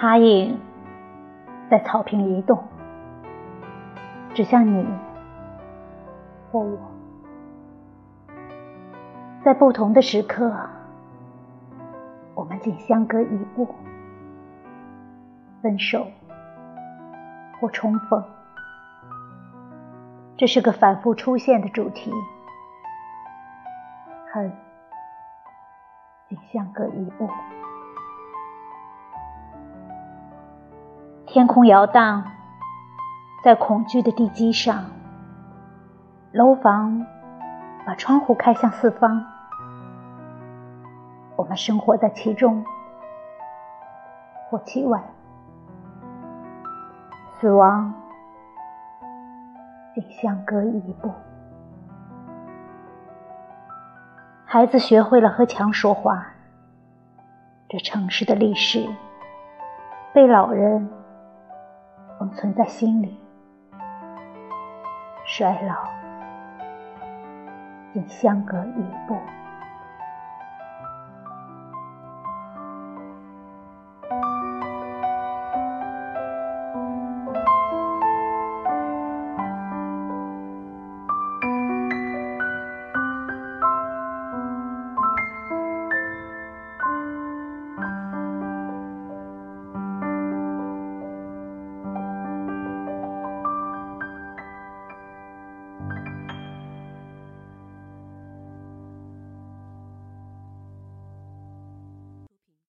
他影在草坪移动，指向你或我。在不同的时刻，我们仅相隔一步，分手或重逢。这是个反复出现的主题，恨仅相隔一步。天空摇荡在恐惧的地基上，楼房把窗户开向四方，我们生活在其中或其外，死亡。仅相隔一步，孩子学会了和墙说话。这城市的历史被老人存在心里，衰老仅相隔一步。